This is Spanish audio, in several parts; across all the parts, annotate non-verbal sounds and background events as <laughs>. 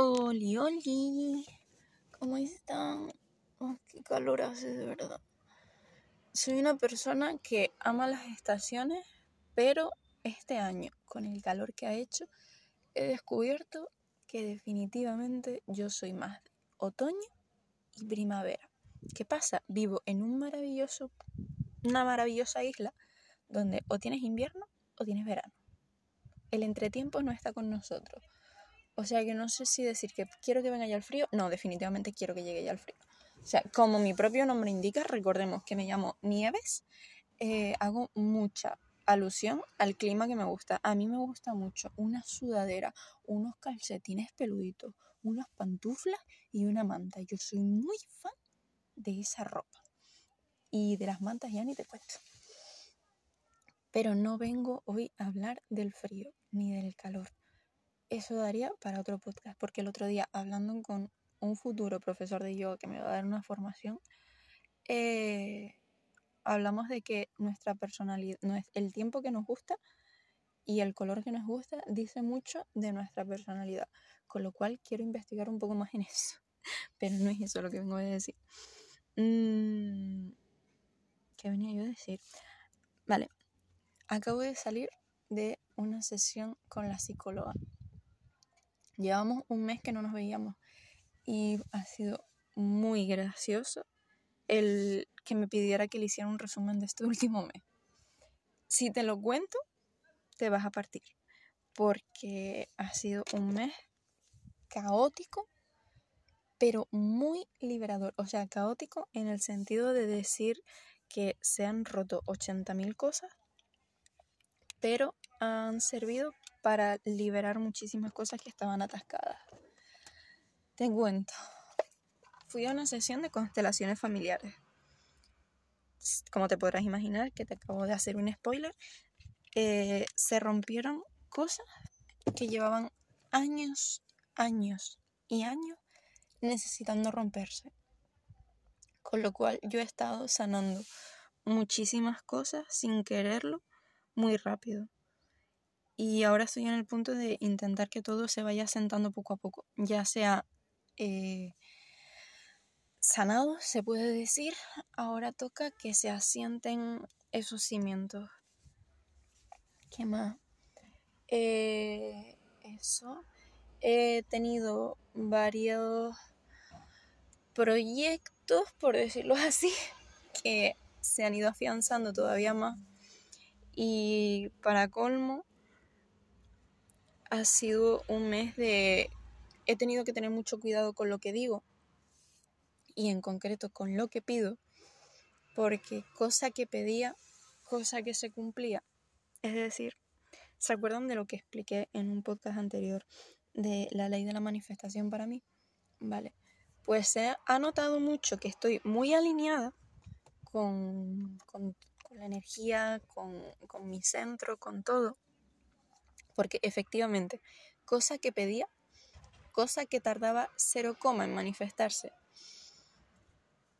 Oli, oli, ¿cómo están? Oh, qué calor hace de verdad. Soy una persona que ama las estaciones, pero este año, con el calor que ha hecho, he descubierto que definitivamente yo soy más otoño y primavera. ¿Qué pasa? Vivo en un maravilloso, una maravillosa isla donde o tienes invierno o tienes verano. El entretiempo no está con nosotros. O sea que no sé si decir que quiero que venga ya el frío. No, definitivamente quiero que llegue ya el frío. O sea, como mi propio nombre indica, recordemos que me llamo Nieves, eh, hago mucha alusión al clima que me gusta. A mí me gusta mucho una sudadera, unos calcetines peluditos, unas pantuflas y una manta. Yo soy muy fan de esa ropa. Y de las mantas ya ni te cuento. Pero no vengo hoy a hablar del frío ni del calor eso daría para otro podcast, porque el otro día hablando con un futuro profesor de yoga que me va a dar una formación, eh, hablamos de que nuestra personalidad, el tiempo que nos gusta y el color que nos gusta dice mucho de nuestra personalidad, con lo cual quiero investigar un poco más en eso, <laughs> pero no es eso lo que vengo a decir. Mm, ¿Qué venía yo a decir? Vale, acabo de salir de una sesión con la psicóloga Llevamos un mes que no nos veíamos y ha sido muy gracioso el que me pidiera que le hiciera un resumen de este <laughs> último mes. Si te lo cuento, te vas a partir, porque ha sido un mes caótico, pero muy liberador. O sea, caótico en el sentido de decir que se han roto 80.000 cosas, pero han servido para liberar muchísimas cosas que estaban atascadas. Te cuento. Fui a una sesión de constelaciones familiares. Como te podrás imaginar, que te acabo de hacer un spoiler, eh, se rompieron cosas que llevaban años, años y años necesitando romperse. Con lo cual yo he estado sanando muchísimas cosas sin quererlo muy rápido. Y ahora estoy en el punto de intentar que todo se vaya sentando poco a poco, ya sea eh, sanado, se puede decir, ahora toca que se asienten esos cimientos. ¿Qué más? Eh, eso. He tenido varios proyectos, por decirlo <laughs> así, que se han ido afianzando todavía más. Y para colmo, ha sido un mes de... He tenido que tener mucho cuidado con lo que digo y en concreto con lo que pido, porque cosa que pedía, cosa que se cumplía. Es decir, ¿se acuerdan de lo que expliqué en un podcast anterior de la ley de la manifestación para mí? Vale, pues se ha notado mucho que estoy muy alineada con, con, la energía, con, con mi centro, con todo porque efectivamente, cosa que pedía, cosa que tardaba cero coma en manifestarse.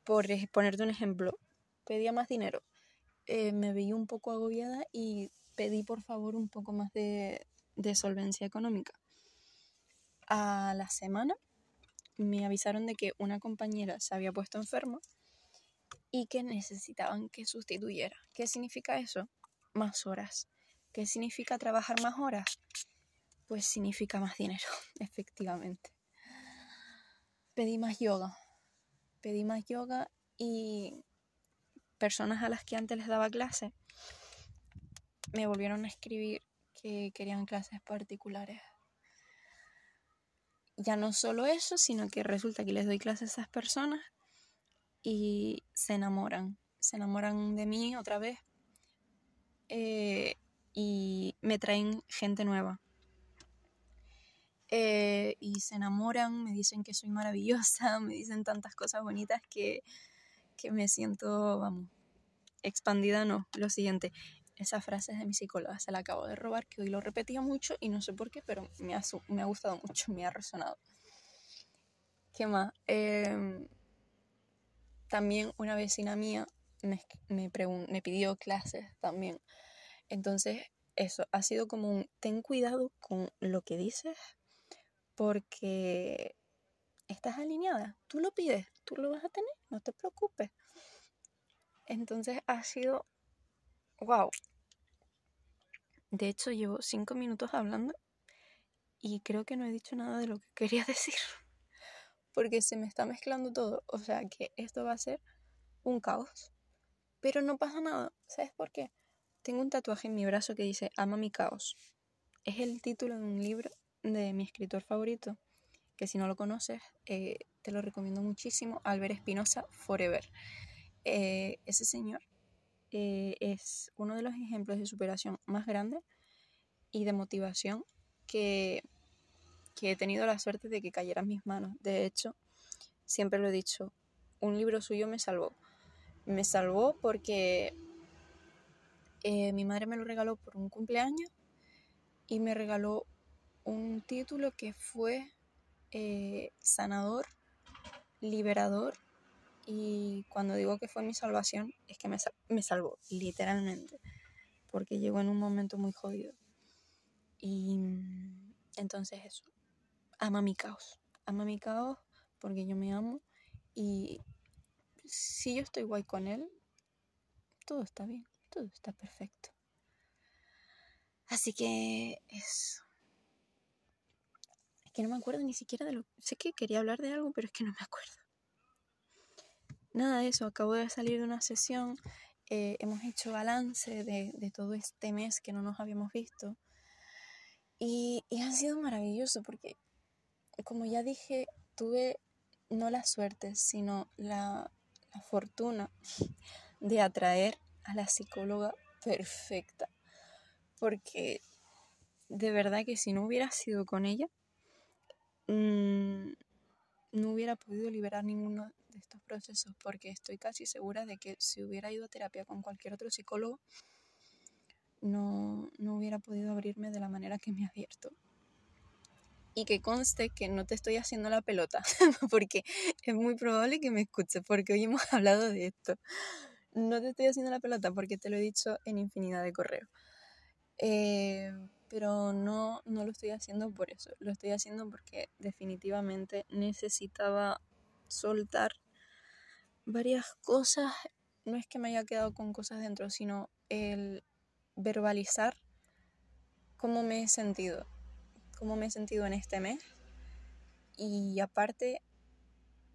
Por ponerte un ejemplo, pedía más dinero, eh, me veía un poco agobiada y pedí por favor un poco más de, de solvencia económica. A la semana me avisaron de que una compañera se había puesto enferma y que necesitaban que sustituyera. ¿Qué significa eso? Más horas. ¿Qué significa trabajar más horas? Pues significa más dinero, <laughs> efectivamente. Pedí más yoga. Pedí más yoga y personas a las que antes les daba clase me volvieron a escribir que querían clases particulares. Ya no solo eso, sino que resulta que les doy clases a esas personas y se enamoran. Se enamoran de mí otra vez. Eh, y me traen gente nueva. Eh, y se enamoran, me dicen que soy maravillosa, <laughs> me dicen tantas cosas bonitas que, que me siento, vamos, expandida, no. Lo siguiente, esa frase es de mi psicóloga, se la acabo de robar, que hoy lo repetía mucho y no sé por qué, pero me ha, me ha gustado mucho, me ha resonado. ¿Qué más? Em, también una vecina mía me, me, me pidió clases también entonces, eso ha sido como un ten cuidado con lo que dices, porque estás alineada, tú lo pides, tú lo vas a tener, no te preocupes. Entonces ha sido, wow. De hecho, llevo cinco minutos hablando y creo que no he dicho nada de lo que quería <laughs> decir, porque se me está mezclando todo. O sea que esto va a ser un caos, pero no pasa nada. ¿Sabes por qué? Tengo un tatuaje en mi brazo que dice Ama mi caos. Es el título de un libro de mi escritor favorito, que si no lo conoces, eh, te lo recomiendo muchísimo, Albert Espinosa, Forever. Eh, ese señor eh, es uno de los ejemplos de superación más grandes y de motivación que, que he tenido la suerte de que cayera en mis manos. De hecho, siempre lo he dicho, un libro suyo me salvó. Me salvó porque mi madre me lo regaló por un cumpleaños y me regaló un título que fue eh, sanador, liberador y cuando digo que fue mi salvación es que me, me salvó, literalmente, porque llegó en un momento muy jodido. Y mm, entonces eso, ama mi caos, ama mi caos porque yo me amo y si yo estoy guay con él, todo está bien, todo está perfecto. Así que eso que no me acuerdo ni siquiera de lo... Sé que quería hablar de algo, pero es que no me acuerdo. Nada de eso, acabo de salir de una sesión, eh, hemos hecho balance de, todo este mes que no nos habíamos visto y, ha sido maravilloso porque, como ya dije, tuve no la suerte, sino la fortuna de atraer a la psicóloga perfecta. Porque de verdad que si no hubiera sido con ella, Mm, no hubiera podido liberar ninguno de estos procesos porque estoy casi segura de que si hubiera ido a terapia con cualquier otro psicólogo, no, no hubiera podido abrirme de la manera que me ha abierto. Y que conste que no te estoy haciendo la pelota, <laughs> porque es muy probable que me escuches, porque hoy hemos <laughs> hablado de esto. No te estoy haciendo la pelota porque te lo he dicho en infinidad de correos. Eh, pero no, no lo estoy haciendo por eso, lo estoy haciendo porque definitivamente necesitaba soltar varias cosas, no es que me haya quedado con cosas dentro, sino el verbalizar cómo me he sentido, cómo me he sentido en este mes. Y aparte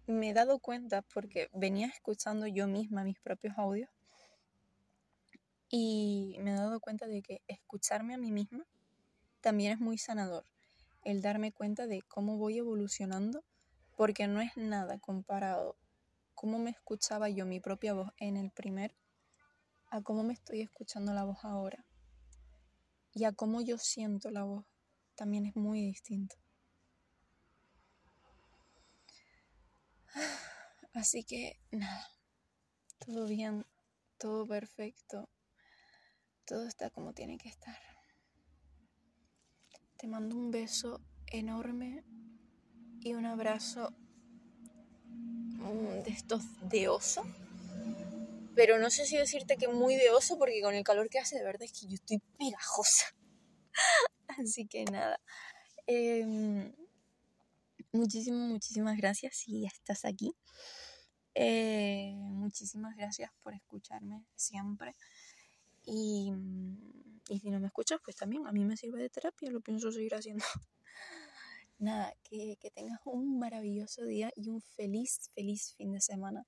me he dado cuenta porque venía escuchando yo misma mis propios audios y me he dado cuenta de que escucharme a mí misma también es muy sanador el darme cuenta de cómo voy evolucionando, porque no es nada comparado cómo me escuchaba yo mi propia voz en el primer a cómo me estoy escuchando la voz ahora. Y a cómo yo siento la voz también es muy distinto. Así que nada, todo bien, todo perfecto, todo está como tiene que estar. Te mando un beso enorme y un abrazo mm, de estos de oso. Pero no sé si decirte que muy de oso porque con el calor que hace de verdad es que yo estoy pegajosa. <laughs> Así que nada. Em, muchísimas, muchísimas gracias si estás aquí. Eh, muchísimas gracias por escucharme siempre. Y y si no me escuchas, pues también a mí me sirve de terapia, lo pienso seguir haciendo. <laughs> Nada, que, que tengas un maravilloso día y un feliz, feliz fin de semana.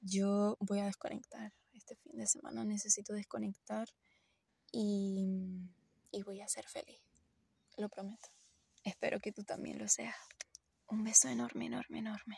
Yo voy a desconectar este fin de semana, necesito desconectar y, y voy a ser feliz, lo prometo. Espero que tú también lo seas. Un beso enorme, enorme, enorme.